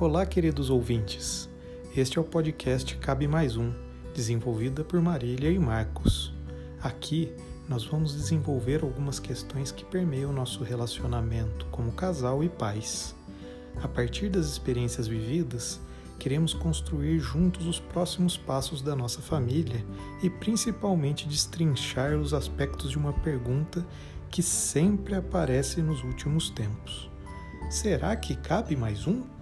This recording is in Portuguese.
Olá, queridos ouvintes. Este é o podcast Cabe Mais Um, desenvolvida por Marília e Marcos. Aqui nós vamos desenvolver algumas questões que permeiam nosso relacionamento como casal e pais. A partir das experiências vividas, queremos construir juntos os próximos passos da nossa família e principalmente destrinchar os aspectos de uma pergunta que sempre aparece nos últimos tempos: será que cabe mais um?